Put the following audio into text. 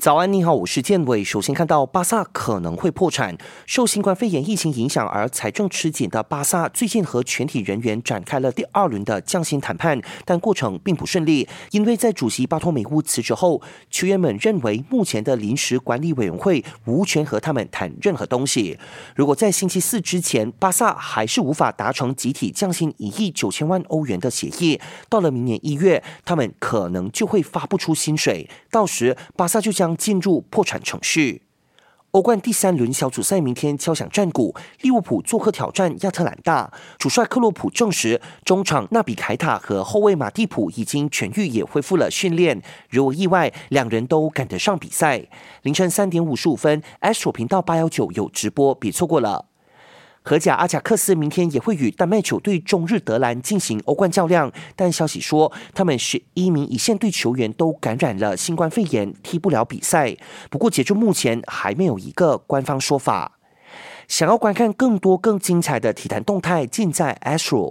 早安，你好，我是建伟。首先看到巴萨可能会破产，受新冠肺炎疫情影响而财政吃紧的巴萨，最近和全体人员展开了第二轮的降薪谈判，但过程并不顺利，因为在主席巴托梅乌辞职后，球员们认为目前的临时管理委员会无权和他们谈任何东西。如果在星期四之前，巴萨还是无法达成集体降薪一亿九千万欧元的协议，到了明年一月，他们可能就会发不出薪水，到时巴萨就将。进入破产程序。欧冠第三轮小组赛明天敲响战鼓，利物浦做客挑战亚特兰大。主帅克洛普证实，中场纳比凯塔和后卫马蒂普已经痊愈，也恢复了训练。如无意外，两人都赶得上比赛。凌晨三点五十五分，Astro 频道八幺九有直播，别错过了。荷甲阿贾克斯明天也会与丹麦球队中日德兰进行欧冠较量，但消息说他们十一名一线队球员都感染了新冠肺炎，踢不了比赛。不过截至目前还没有一个官方说法。想要观看更多更精彩的体坛动态，尽在 Astro。